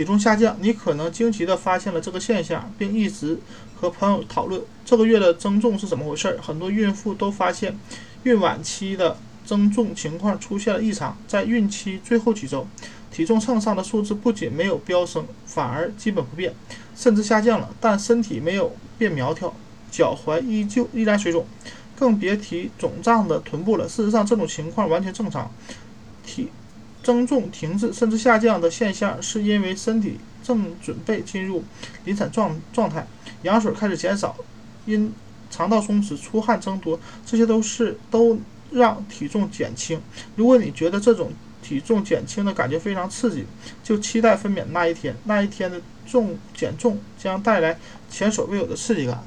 体重下降，你可能惊奇地发现了这个现象，并一直和朋友讨论这个月的增重是怎么回事。很多孕妇都发现，孕晚期的增重情况出现了异常，在孕期最后几周，体重秤上的数字不仅没有飙升，反而基本不变，甚至下降了，但身体没有变苗条，脚踝依旧依然水肿，更别提肿胀的臀部了。事实上，这种情况完全正常，体。增重停滞甚至下降的现象，是因为身体正准备进入临产状状态，羊水开始减少，因肠道松弛、出汗增多，这些都是都让体重减轻。如果你觉得这种体重减轻的感觉非常刺激，就期待分娩那一天，那一天的重减重将带来前所未有的刺激感。